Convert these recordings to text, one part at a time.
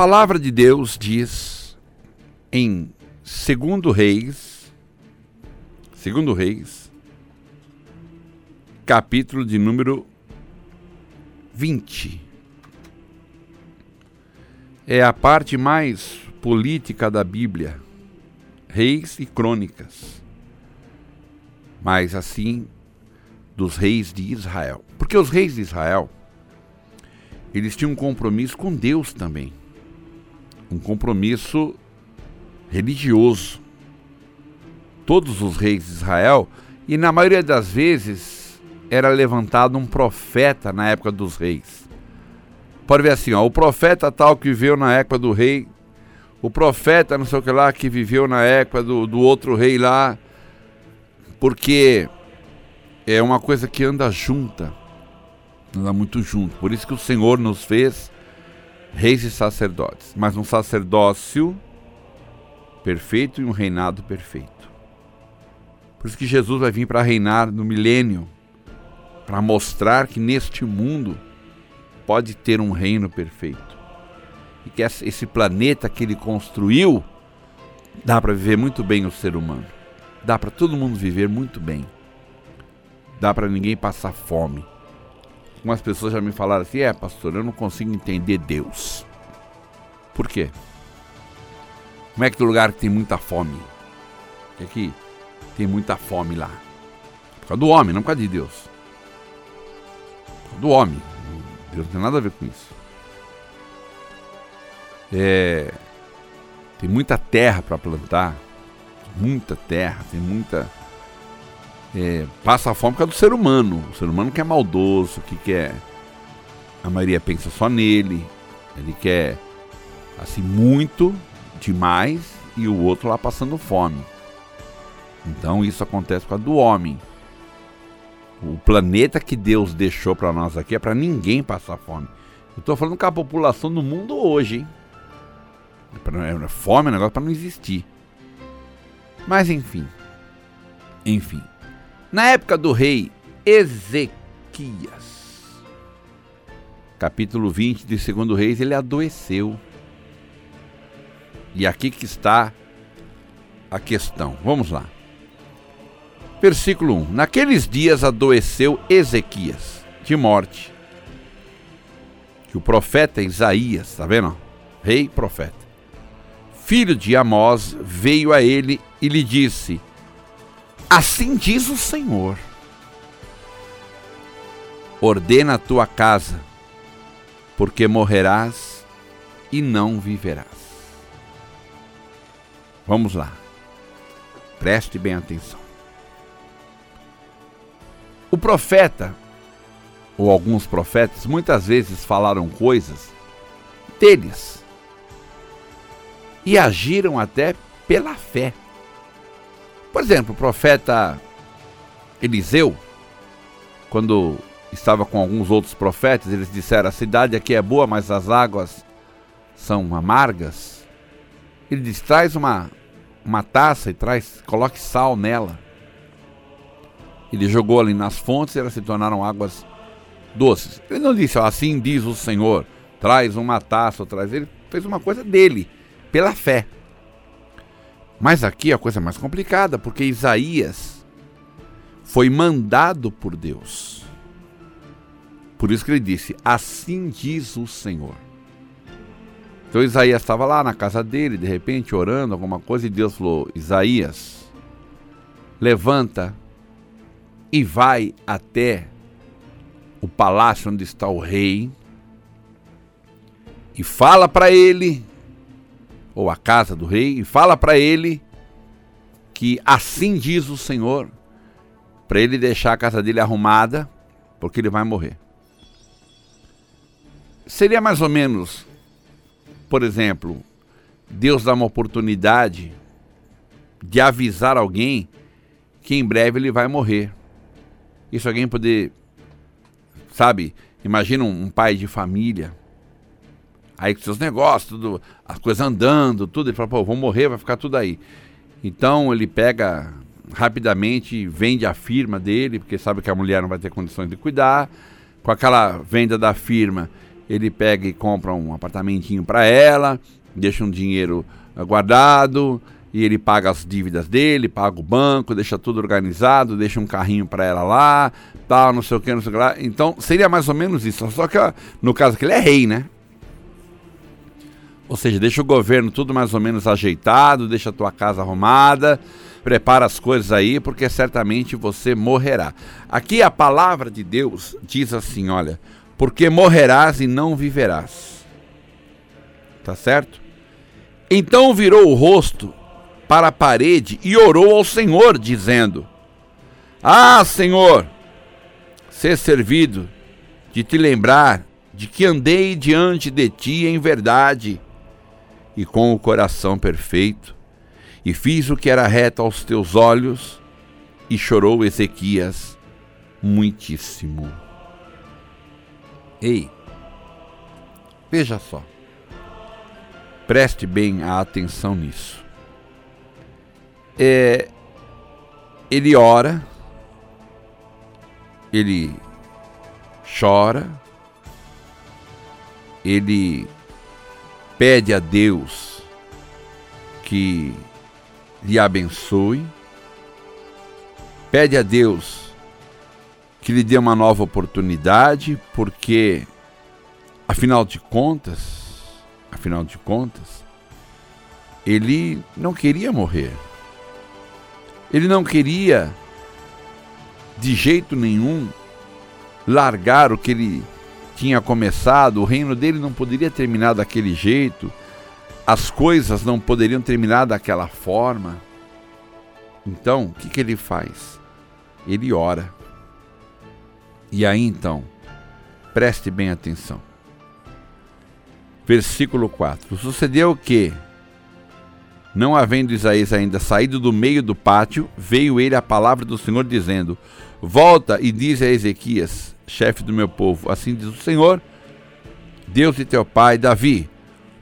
palavra de Deus diz em Segundo Reis, Segundo Reis, capítulo de número 20. É a parte mais política da Bíblia, Reis e Crônicas. Mas assim, dos reis de Israel. Porque os reis de Israel, eles tinham um compromisso com Deus também um compromisso religioso. Todos os reis de Israel, e na maioria das vezes era levantado um profeta na época dos reis. Pode ver assim, ó, o profeta tal que viveu na época do rei, o profeta não sei o que lá que viveu na época do, do outro rei lá, porque é uma coisa que anda junta, anda muito junto. Por isso que o Senhor nos fez reis e sacerdotes, mas um sacerdócio perfeito e um reinado perfeito. Por isso que Jesus vai vir para reinar no milênio, para mostrar que neste mundo pode ter um reino perfeito. E que esse planeta que ele construiu dá para viver muito bem o ser humano. Dá para todo mundo viver muito bem. Dá para ninguém passar fome. Algumas pessoas já me falaram assim: é, pastor, eu não consigo entender Deus. Por quê? Como é que tem lugar que tem muita fome? Que aqui tem muita fome lá. Por causa do homem, não por causa de Deus. Por causa do homem. Deus não tem nada a ver com isso. É, tem muita terra para plantar. Muita terra, tem muita é, passa fome por causa do ser humano. O ser humano que é maldoso, que quer. A maioria pensa só nele. Ele quer assim muito demais e o outro lá passando fome. Então isso acontece por causa do homem. O planeta que Deus deixou para nós aqui é para ninguém passar fome. Eu estou falando com a população do mundo hoje, hein? É fome é um negócio para não existir. Mas enfim. Enfim. Na época do rei Ezequias, capítulo 20 de 2 Reis, ele adoeceu. E aqui que está a questão. Vamos lá. Versículo 1: Naqueles dias adoeceu Ezequias de morte. Que o profeta Isaías, está vendo? Rei profeta. Filho de Amós veio a ele e lhe disse: Assim diz o Senhor: Ordena a tua casa, porque morrerás e não viverás. Vamos lá. Preste bem atenção. O profeta, ou alguns profetas, muitas vezes falaram coisas deles e agiram até pela fé. Por exemplo, o profeta Eliseu, quando estava com alguns outros profetas, eles disseram: A cidade aqui é boa, mas as águas são amargas. Ele diz: Traz uma, uma taça e traz, coloque sal nela. Ele jogou ali nas fontes e elas se tornaram águas doces. Ele não disse: Assim diz o Senhor, traz uma taça, traz. Ele fez uma coisa dele, pela fé. Mas aqui é a coisa mais complicada, porque Isaías foi mandado por Deus. Por isso que ele disse: Assim diz o Senhor. Então Isaías estava lá na casa dele, de repente orando alguma coisa, e Deus falou: Isaías, levanta e vai até o palácio onde está o rei e fala para ele ou a casa do rei, e fala para ele que assim diz o Senhor, para ele deixar a casa dele arrumada, porque ele vai morrer. Seria mais ou menos, por exemplo, Deus dá uma oportunidade de avisar alguém que em breve ele vai morrer. Isso alguém poder, sabe, imagina um pai de família Aí com seus negócios, tudo, as coisas andando, tudo, ele fala, pô, vou morrer, vai ficar tudo aí. Então ele pega rapidamente, vende a firma dele, porque sabe que a mulher não vai ter condições de cuidar. Com aquela venda da firma, ele pega e compra um apartamentinho para ela, deixa um dinheiro guardado e ele paga as dívidas dele, paga o banco, deixa tudo organizado, deixa um carrinho para ela lá, tal, não sei o que, não sei o que lá. Então seria mais ou menos isso. Só que no caso que ele é rei, né? Ou seja, deixa o governo tudo mais ou menos ajeitado, deixa a tua casa arrumada, prepara as coisas aí, porque certamente você morrerá. Aqui a palavra de Deus diz assim: olha, porque morrerás e não viverás. Tá certo? Então virou o rosto para a parede e orou ao Senhor, dizendo: Ah, Senhor, ser servido de te lembrar de que andei diante de ti em verdade e com o coração perfeito, e fiz o que era reto aos teus olhos, e chorou Ezequias muitíssimo. Ei, veja só, preste bem a atenção nisso. É, ele ora, ele chora, ele pede a Deus que lhe abençoe, pede a Deus que lhe dê uma nova oportunidade, porque afinal de contas, afinal de contas, ele não queria morrer. Ele não queria de jeito nenhum largar o que ele tinha começado, o reino dele não poderia terminar daquele jeito, as coisas não poderiam terminar daquela forma. Então, o que, que ele faz? Ele ora. E aí então, preste bem atenção. Versículo 4: Sucedeu que, não havendo Isaías ainda saído do meio do pátio, veio ele a palavra do Senhor dizendo: Volta e diz a Ezequias: chefe do meu povo. Assim diz o Senhor, Deus de teu pai, Davi: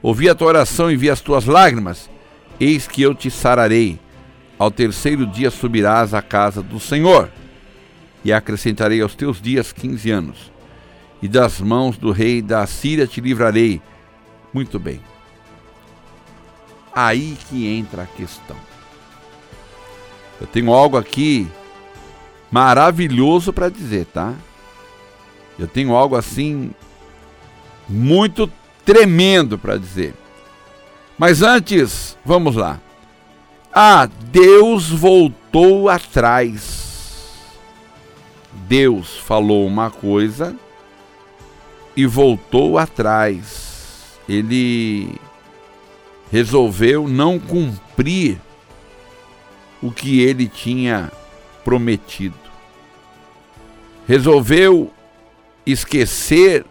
Ouvi a tua oração e vi as tuas lágrimas, eis que eu te sararei. Ao terceiro dia subirás à casa do Senhor, e acrescentarei aos teus dias quinze anos, e das mãos do rei da Síria te livrarei. Muito bem. Aí que entra a questão. Eu tenho algo aqui maravilhoso para dizer, tá? Eu tenho algo assim muito tremendo para dizer. Mas antes, vamos lá. Ah, Deus voltou atrás. Deus falou uma coisa e voltou atrás. Ele resolveu não cumprir o que ele tinha prometido. Resolveu esquecer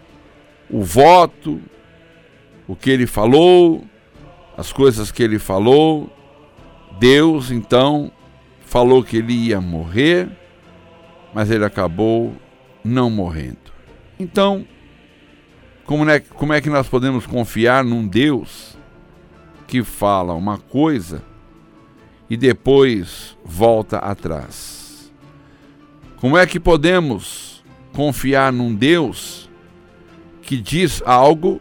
o voto, o que ele falou, as coisas que ele falou. Deus então falou que ele ia morrer, mas ele acabou não morrendo. Então, como é, como é que nós podemos confiar num Deus que fala uma coisa e depois volta atrás? Como é que podemos confiar num Deus que diz algo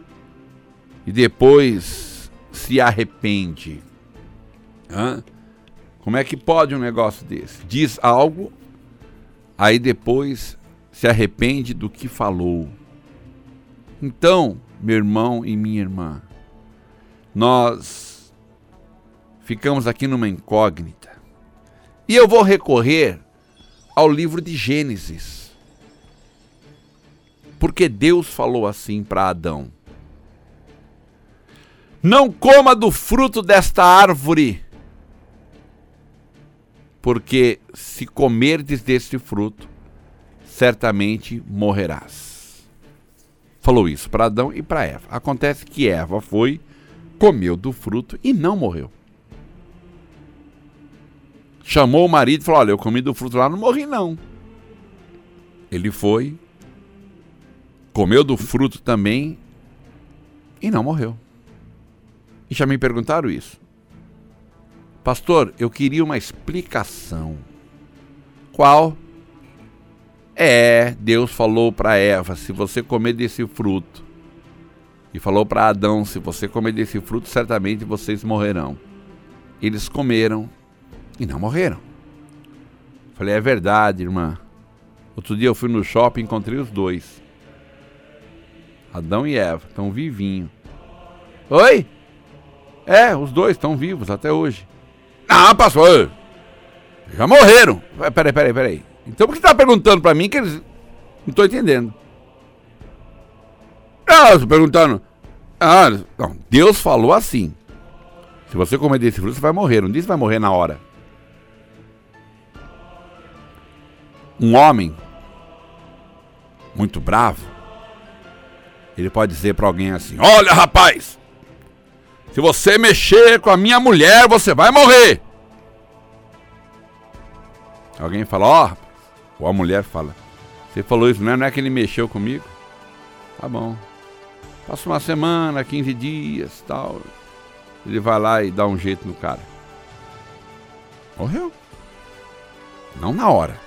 e depois se arrepende. Hã? Como é que pode um negócio desse? Diz algo, aí depois se arrepende do que falou. Então, meu irmão e minha irmã, nós ficamos aqui numa incógnita. E eu vou recorrer ao livro de Gênesis porque Deus falou assim para Adão: Não coma do fruto desta árvore, porque se comerdes deste fruto, certamente morrerás. Falou isso para Adão e para Eva. Acontece que Eva foi, comeu do fruto e não morreu. Chamou o marido e falou: Olha, eu comi do fruto lá, não morri não. Ele foi, comeu do fruto também e não morreu. E já me perguntaram isso. Pastor, eu queria uma explicação. Qual? É, Deus falou para Eva: se você comer desse fruto, e falou para Adão: Se você comer desse fruto, certamente vocês morrerão. Eles comeram e não morreram. Falei: É verdade, irmã. Outro dia eu fui no shopping e encontrei os dois. Adão e Eva estão vivinhos. Oi? É, os dois estão vivos até hoje. Ah, pastor, já morreram. Peraí, peraí, peraí. Então por que está perguntando para mim que eles. Não estou entendendo. Ah, perguntando. Ah, não. Deus falou assim. Se você comer desse fruto, você vai morrer. Não disse vai morrer na hora. Um homem muito bravo, ele pode dizer para alguém assim: Olha, rapaz, se você mexer com a minha mulher, você vai morrer. Alguém fala: Ó, oh, ou a mulher fala: Você falou isso, não é que ele mexeu comigo? Tá bom. Passa uma semana, 15 dias tal. Ele vai lá e dá um jeito no cara. Morreu. Não na hora.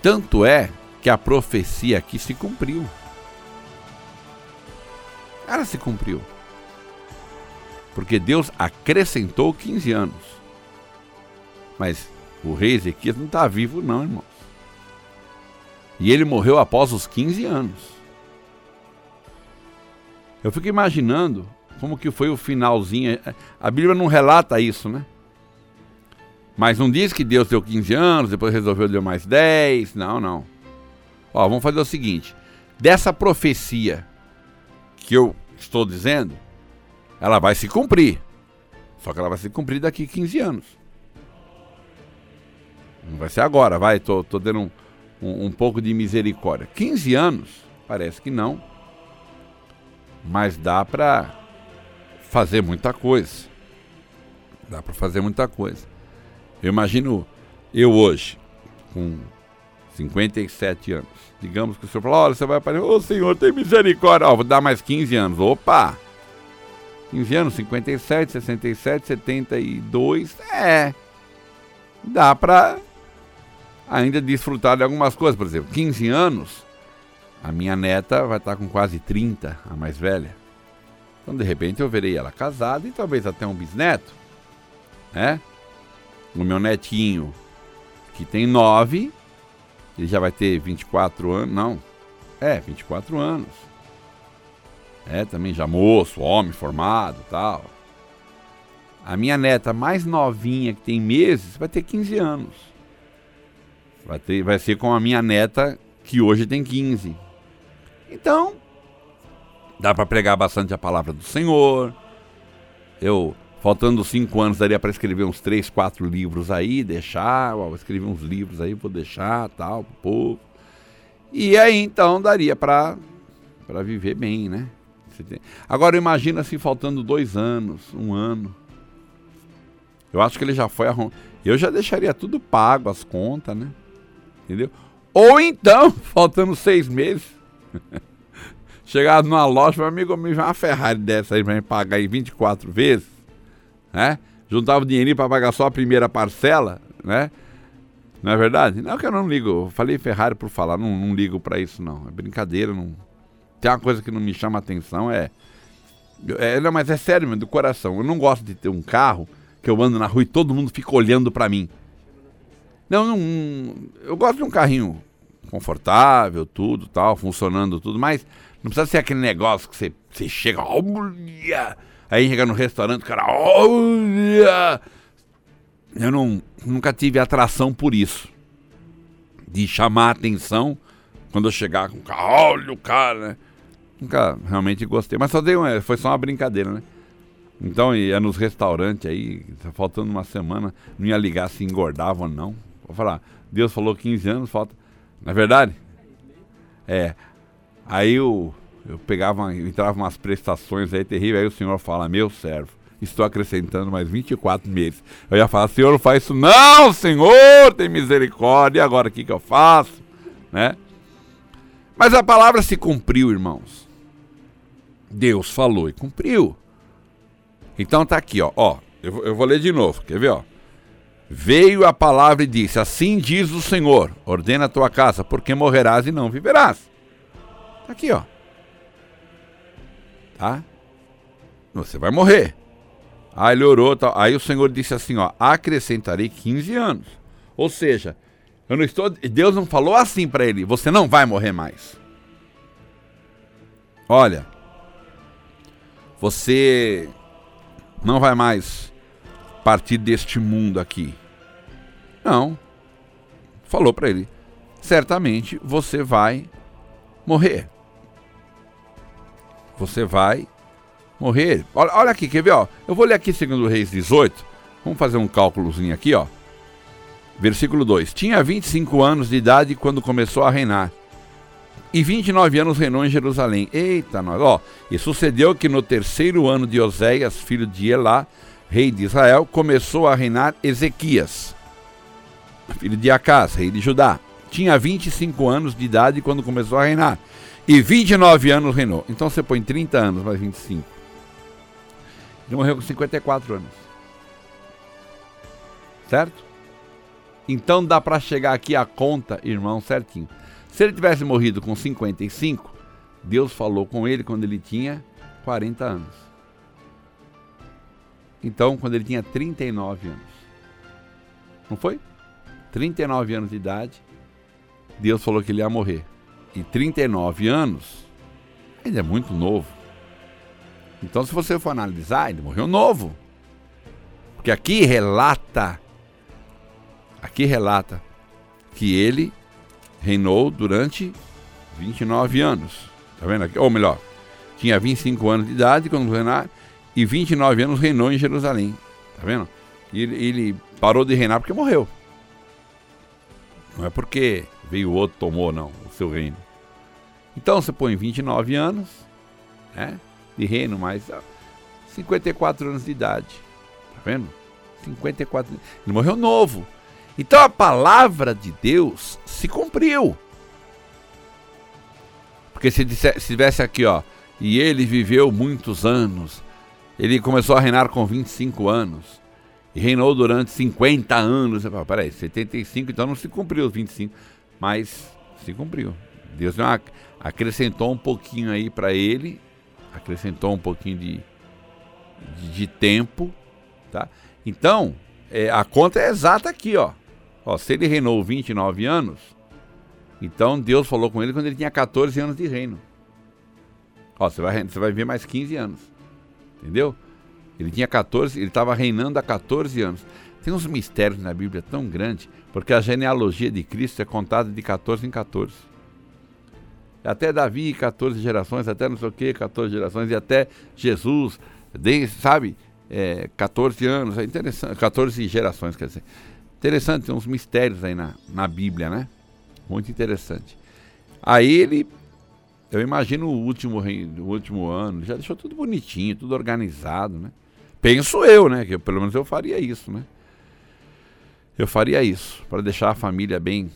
Tanto é que a profecia aqui se cumpriu. Ela se cumpriu. Porque Deus acrescentou 15 anos. Mas o rei Ezequias não está vivo, não, irmãos. E ele morreu após os 15 anos. Eu fico imaginando como que foi o finalzinho. A Bíblia não relata isso, né? Mas não diz que Deus deu 15 anos, depois resolveu dar mais 10. Não, não. Ó, vamos fazer o seguinte: dessa profecia que eu estou dizendo, ela vai se cumprir. Só que ela vai se cumprir daqui 15 anos. Não vai ser agora, vai, tô, tô dando um, um, um pouco de misericórdia. 15 anos, parece que não. Mas dá para fazer muita coisa. Dá para fazer muita coisa. Eu imagino eu hoje, com 57 anos. Digamos que o senhor fala, olha, você vai aparecer, ô senhor, tem misericórdia. Ó, vou dar mais 15 anos. Opa! 15 anos, 57, 67, 72. É. Dá para ainda desfrutar de algumas coisas. Por exemplo, 15 anos, a minha neta vai estar com quase 30, a mais velha. Então, de repente, eu verei ela casada e talvez até um bisneto. Né? O meu netinho, que tem 9, ele já vai ter 24 anos. Não, é, 24 anos. É, também já moço, homem formado tal. A minha neta mais novinha, que tem meses, vai ter 15 anos. Vai, ter, vai ser com a minha neta, que hoje tem 15. Então, dá para pregar bastante a palavra do Senhor. Eu, faltando cinco anos, daria para escrever uns três, quatro livros aí, deixar, ó, escrever uns livros aí, vou deixar, tal, pro povo. E aí, então, daria para viver bem, né? Agora, imagina se faltando dois anos, um ano. Eu acho que ele já foi arrumado. Eu já deixaria tudo pago, as contas, né? Entendeu? Ou então, faltando seis meses, chegar numa loja, meu amigo, me uma Ferrari dessa aí pra me pagar em 24 vezes, né? Juntava o dinheirinho para pagar só a primeira parcela, né? Não é verdade? Não que eu não ligo, eu falei Ferrari por falar, não, não ligo para isso não, é brincadeira, não... Tem uma coisa que não me chama atenção, é... é não, mas é sério, meu, do coração, eu não gosto de ter um carro que eu ando na rua e todo mundo fica olhando para mim. Não, não. Eu gosto de um carrinho confortável, tudo tal, funcionando tudo, mas não precisa ser aquele negócio que você, você chega, olha! Aí chega no restaurante, cara, olha! Eu não, nunca tive atração por isso. De chamar atenção quando eu chegar com olha o cara, né? Nunca realmente gostei, mas só dei uma, foi só uma brincadeira, né? Então ia nos restaurantes aí, tá faltando uma semana, não ia ligar se engordava ou não. Vou falar, Deus falou 15 anos, falta. Não é verdade? É. Aí eu, eu pegava, entrava umas prestações aí terríveis, aí o senhor fala, meu servo, estou acrescentando mais 24 meses. Eu ia falar, senhor, não faz isso. Não, senhor, tem misericórdia, e agora o que, que eu faço? Né? Mas a palavra se cumpriu, irmãos. Deus falou e cumpriu. Então tá aqui, ó. ó eu, eu vou ler de novo, quer ver, ó? Veio a palavra e disse: Assim diz o Senhor: ordena a tua casa, porque morrerás e não viverás. Aqui, ó. Tá? Você vai morrer. Aí ele orou, tal. aí o Senhor disse assim, ó, acrescentarei 15 anos. Ou seja, eu não estou, Deus não falou assim para ele, você não vai morrer mais. Olha, você não vai mais partir deste mundo aqui. Não. Falou para ele, certamente você vai morrer. Você vai morrer. Olha, olha aqui, quer ver? Ó? Eu vou ler aqui segundo Reis 18. Vamos fazer um cálculozinho aqui, ó. Versículo 2: Tinha 25 anos de idade quando começou a reinar. E 29 anos reinou em Jerusalém. Eita, nós, ó. E sucedeu que no terceiro ano de Oséias, filho de Elá, rei de Israel, começou a reinar Ezequias, filho de Acás, rei de Judá. Tinha 25 anos de idade quando começou a reinar. E 29 anos reinou. Então você põe 30 anos mais 25. Ele morreu com 54 anos. Certo? Então dá para chegar aqui a conta, irmão, certinho. Se ele tivesse morrido com 55, Deus falou com ele quando ele tinha 40 anos. Então, quando ele tinha 39 anos. Não foi? 39 anos de idade, Deus falou que ele ia morrer. E 39 anos ainda é muito novo. Então, se você for analisar, ele morreu novo. Porque aqui relata, aqui relata que ele reinou durante 29 anos. Tá vendo aqui? Ou melhor, tinha 25 anos de idade quando reinar e 29 anos reinou em Jerusalém. Tá vendo? E ele, ele parou de reinar porque morreu. Não é porque veio outro tomou não o seu reino. Então você põe 29 anos, né? de reino, mas 54 anos de idade. Tá vendo? 54. Ele morreu novo. Então a palavra de Deus se cumpriu. Porque se, dissesse, se tivesse aqui, ó, e ele viveu muitos anos, ele começou a reinar com 25 anos, e reinou durante 50 anos. Falo, Peraí, 75, então não se cumpriu os 25, mas se cumpriu. Deus acrescentou um pouquinho aí para ele acrescentou um pouquinho de, de, de tempo, tá? Então, é, a conta é exata aqui, ó. ó. Se ele reinou 29 anos, então Deus falou com ele quando ele tinha 14 anos de reino. Ó, você vai, você vai ver mais 15 anos. Entendeu? Ele tinha 14, ele estava reinando há 14 anos. Tem uns mistérios na Bíblia tão grandes, porque a genealogia de Cristo é contada de 14 em 14 até Davi, 14 gerações, até não sei o que, 14 gerações, e até Jesus, desde, sabe, é, 14 anos, é interessante, 14 gerações, quer dizer. Interessante, tem uns mistérios aí na, na Bíblia, né? Muito interessante. Aí ele, eu imagino o último, o último ano, já deixou tudo bonitinho, tudo organizado, né? Penso eu, né? Que eu, pelo menos eu faria isso, né? Eu faria isso, para deixar a família bem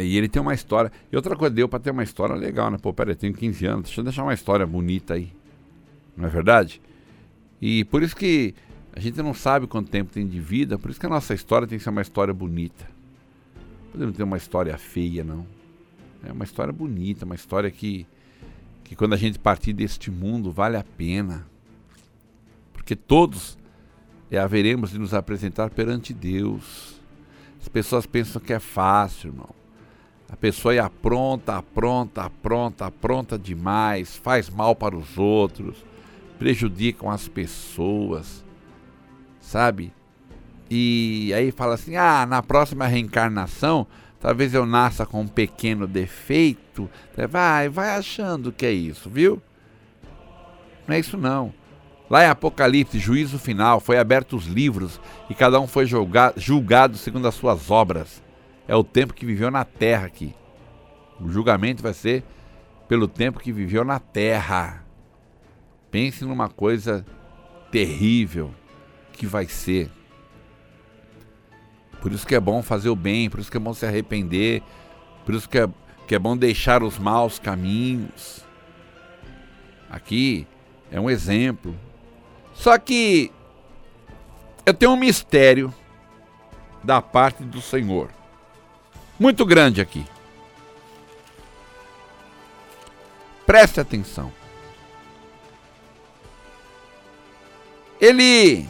e ele tem uma história. E outra coisa, deu para ter uma história legal, né? Pô, peraí, tenho 15 anos, deixa eu deixar uma história bonita aí. Não é verdade? E por isso que a gente não sabe quanto tempo tem de vida, por isso que a nossa história tem que ser uma história bonita. Podemos ter uma história feia, não. É uma história bonita, uma história que, que quando a gente partir deste mundo vale a pena. Porque todos é, haveremos de nos apresentar perante Deus. As pessoas pensam que é fácil, irmão. A pessoa é apronta, apronta, apronta, apronta demais, faz mal para os outros, prejudicam as pessoas, sabe? E aí fala assim: ah, na próxima reencarnação, talvez eu nasça com um pequeno defeito. Vai, vai achando que é isso, viu? Não é isso não. Lá em Apocalipse, juízo final, foi aberto os livros e cada um foi julgado, julgado segundo as suas obras é o tempo que viveu na terra aqui. O julgamento vai ser pelo tempo que viveu na terra. Pense numa coisa terrível que vai ser. Por isso que é bom fazer o bem, por isso que é bom se arrepender, por isso que é, que é bom deixar os maus caminhos. Aqui é um exemplo. Só que eu tenho um mistério da parte do Senhor muito grande aqui. Preste atenção. Ele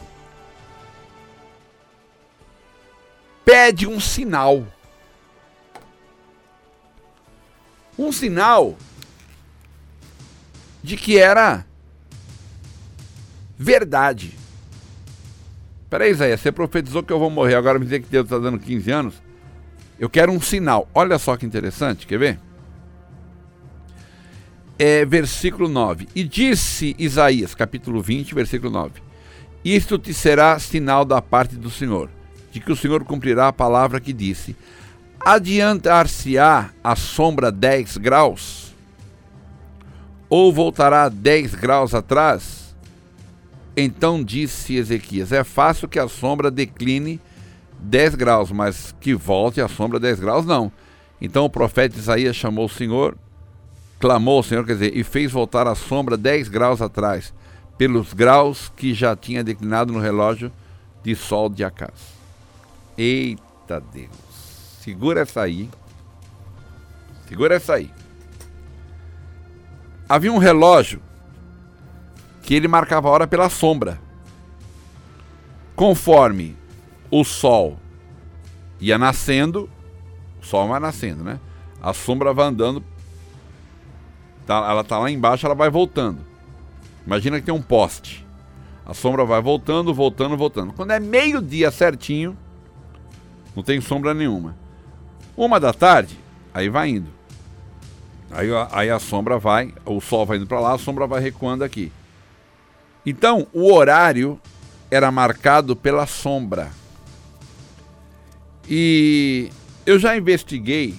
pede um sinal. Um sinal de que era verdade. Peraí, Isaías, você profetizou que eu vou morrer, agora me dizer que Deus está dando 15 anos? Eu quero um sinal. Olha só que interessante, quer ver? É versículo 9. E disse Isaías, capítulo 20, versículo 9: Isto te será sinal da parte do Senhor, de que o Senhor cumprirá a palavra que disse: Adiantar-se-á a sombra 10 graus? Ou voltará 10 graus atrás? Então disse Ezequias: É fácil que a sombra decline 10 graus, mas que volte a sombra 10 graus, não. Então o profeta Isaías chamou o Senhor, clamou ao Senhor, quer dizer, e fez voltar a sombra 10 graus atrás, pelos graus que já tinha declinado no relógio de sol de Acás. Eita Deus! Segura essa aí. Segura essa aí. Havia um relógio que ele marcava a hora pela sombra. Conforme o sol ia nascendo, o sol vai nascendo, né? A sombra vai andando, tá, ela tá lá embaixo, ela vai voltando. Imagina que tem um poste. A sombra vai voltando, voltando, voltando. Quando é meio-dia certinho, não tem sombra nenhuma. Uma da tarde, aí vai indo. Aí, aí a sombra vai, o sol vai indo para lá, a sombra vai recuando aqui. Então, o horário era marcado pela sombra. E eu já investiguei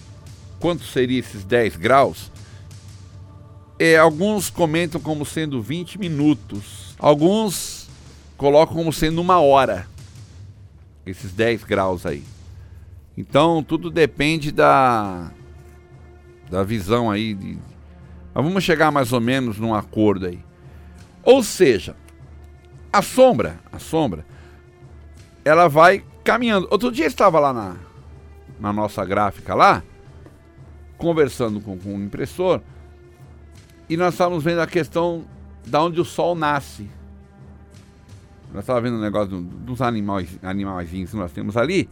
quanto seria esses 10 graus. É, alguns comentam como sendo 20 minutos. Alguns colocam como sendo uma hora. Esses 10 graus aí. Então tudo depende da, da visão aí. De, mas vamos chegar mais ou menos num acordo aí. Ou seja, a sombra, a sombra, ela vai caminhando. Outro dia estava lá na, na nossa gráfica lá, conversando com, com o impressor, e nós estávamos vendo a questão da onde o sol nasce. Nós estávamos vendo o um negócio dos animais, animaizinhos que nós temos ali.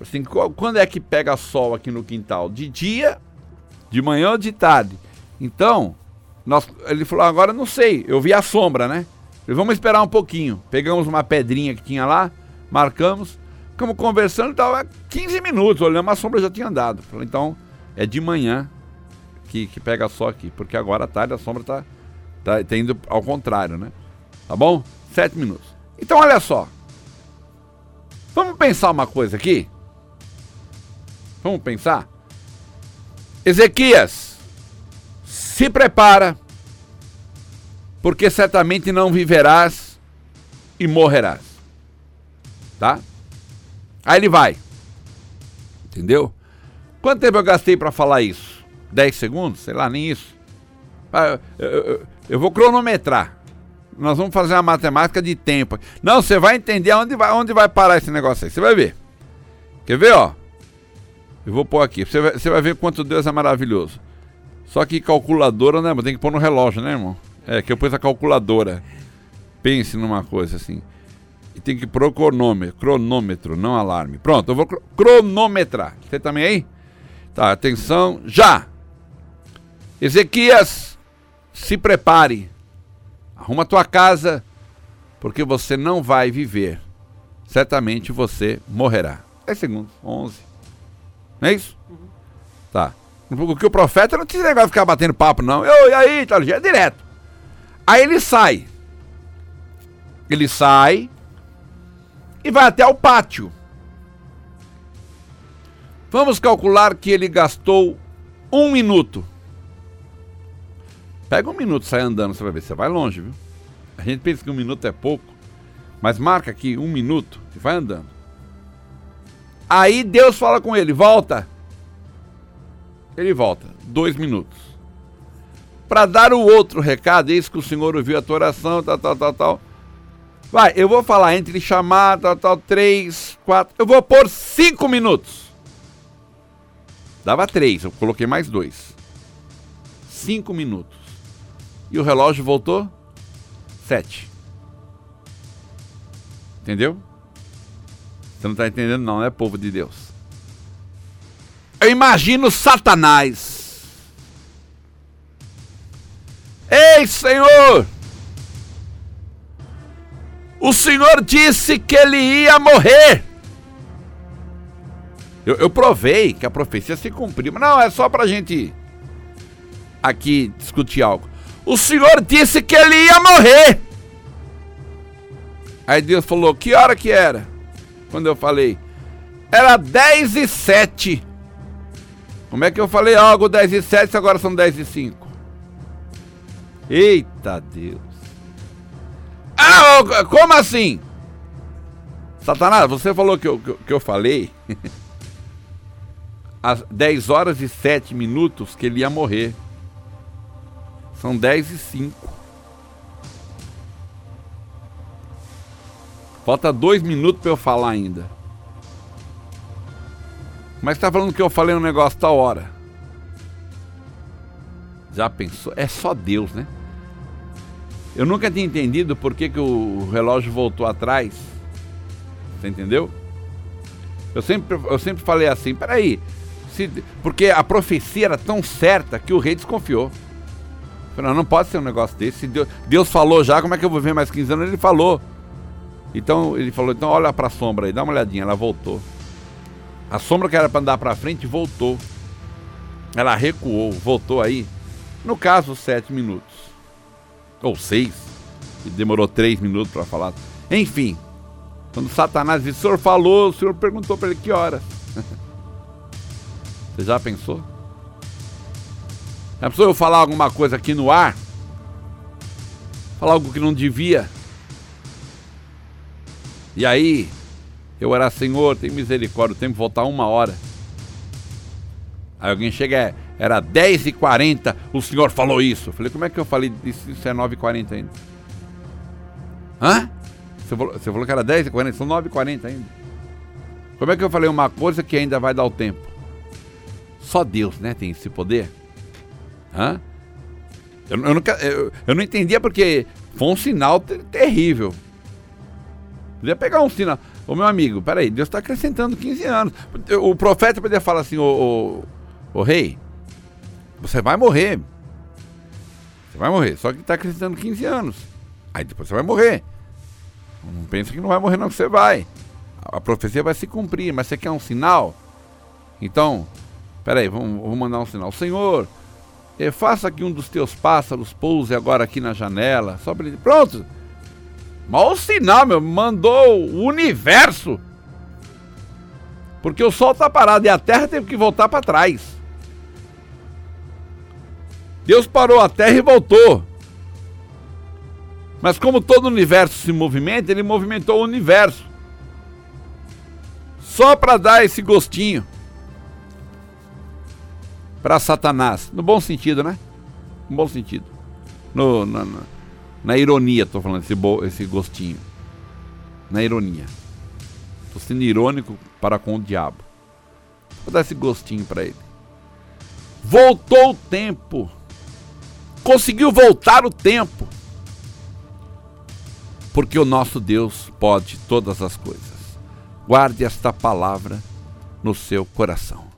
Assim, quando é que pega sol aqui no quintal? De dia, de manhã ou de tarde? Então, nós, ele falou, agora não sei, eu vi a sombra, né? Falei, vamos esperar um pouquinho. Pegamos uma pedrinha que tinha lá, marcamos, ficamos conversando e tal, 15 minutos, olhamos, a sombra já tinha andado. Falei, então, é de manhã que, que pega sol aqui, porque agora à tarde a sombra tá, tá, tá indo ao contrário, né? Tá bom? Sete minutos. Então, olha só. Vamos pensar uma coisa aqui? Vamos pensar? Ezequias, se prepara, porque certamente não viverás e morrerás. Tá? Aí ele vai. Entendeu? Quanto tempo eu gastei para falar isso? 10 segundos? Sei lá, nem isso. Ah, eu, eu, eu, vou cronometrar. Nós vamos fazer uma matemática de tempo. Não, você vai entender onde vai, onde vai parar esse negócio aí. Você vai ver. Quer ver, ó? Eu vou pôr aqui. Você vai, você vai ver quanto Deus é maravilhoso. Só que calculadora, né? Tem que pôr no relógio, né, irmão? É, que eu pus a calculadora. Pense numa coisa assim. E tem que pôr o cronômetro, cronômetro, não alarme. Pronto, eu vou cronometrar. Você também aí? Tá, atenção, já! Ezequias, se prepare. Arruma a tua casa, porque você não vai viver. Certamente você morrerá. 10 segundos, 11. Não é isso? Uhum. Tá. Porque o profeta não tinha negócio de ficar batendo papo, não. Eu, e aí, tal, é direto. Aí ele sai. Ele sai e vai até o pátio. Vamos calcular que ele gastou um minuto. Pega um minuto, sai andando, você vai ver, você vai longe, viu? A gente pensa que um minuto é pouco, mas marca aqui um minuto e vai andando. Aí Deus fala com ele: volta. Ele volta, dois minutos. Para dar o outro recado, eis que o Senhor ouviu a tua oração, tal, tal, tal, tal. Vai, eu vou falar entre chamar, tal, tal, três, quatro. Eu vou pôr cinco minutos. Dava três, eu coloquei mais dois. Cinco minutos. E o relógio voltou sete. Entendeu? Você não está entendendo, não, é povo de Deus. Eu imagino Satanás. Ei, Senhor! O Senhor disse que ele ia morrer. Eu, eu provei que a profecia se cumpriu, mas não, é só para gente aqui discutir algo. O Senhor disse que ele ia morrer. Aí Deus falou: Que hora que era? Quando eu falei: Era 10 e 7. Como é que eu falei algo 10 e 7 agora são 10 e 5? Eita Deus. Ah, como assim? Satanás, você falou que eu, que, eu falei às 10 horas e 7 minutos que ele ia morrer. São 10 e 5. Falta dois minutos para eu falar ainda. Mas tá falando que eu falei um negócio tal hora. Já pensou? É só Deus, né? Eu nunca tinha entendido por que, que o relógio voltou atrás. Você entendeu? Eu sempre, eu sempre falei assim, peraí, se, porque a profecia era tão certa que o rei desconfiou. Falei, não, pode ser um negócio desse. Deus, Deus falou já, como é que eu vou ver mais 15 anos? Ele falou. Então ele falou: então olha para a sombra aí, dá uma olhadinha. Ela voltou. A sombra que era para andar para frente voltou. Ela recuou, voltou aí. No caso, sete minutos. Ou seis. E demorou três minutos para falar. Enfim, quando Satanás disse: o senhor falou, o senhor perguntou para ele que horas. Você já pensou? Já pensou eu falar alguma coisa aqui no ar? Falar algo que não devia? E aí, eu era, Senhor, tem misericórdia, o tempo voltar uma hora. Aí alguém chega, é, era 10h40, o senhor falou isso. Eu falei, como é que eu falei isso? Isso é 9h40 ainda. Hã? Você falou, você falou que era 10h40, são 9h40 ainda. Como é que eu falei uma coisa que ainda vai dar o tempo? Só Deus, né, tem esse poder. Hã? Eu, eu, nunca, eu, eu não entendia porque foi um sinal terrível. Podia pegar um sinal. Ô meu amigo, peraí, Deus está acrescentando 15 anos. O profeta poderia falar assim, ô, ô, ô rei, você vai morrer. Você vai morrer. Só que está acrescentando 15 anos. Aí depois você vai morrer. Não pensa que não vai morrer, não, que você vai. A profecia vai se cumprir, mas você quer um sinal? Então, peraí, vamos, vamos mandar um sinal. Senhor, eh, faça que um dos teus pássaros pouse agora aqui na janela. Só para ele. Pronto! Mal sinal, meu. Mandou o universo. Porque o sol está parado e a terra teve que voltar para trás. Deus parou a terra e voltou. Mas como todo universo se movimenta, ele movimentou o universo. Só para dar esse gostinho para Satanás. No bom sentido, né? No bom sentido. No, no, no na ironia, estou falando, esse, esse gostinho. Na ironia. Estou sendo irônico para com o diabo. Vou dar esse gostinho para ele. Voltou o tempo. Conseguiu voltar o tempo. Porque o nosso Deus pode todas as coisas. Guarde esta palavra no seu coração.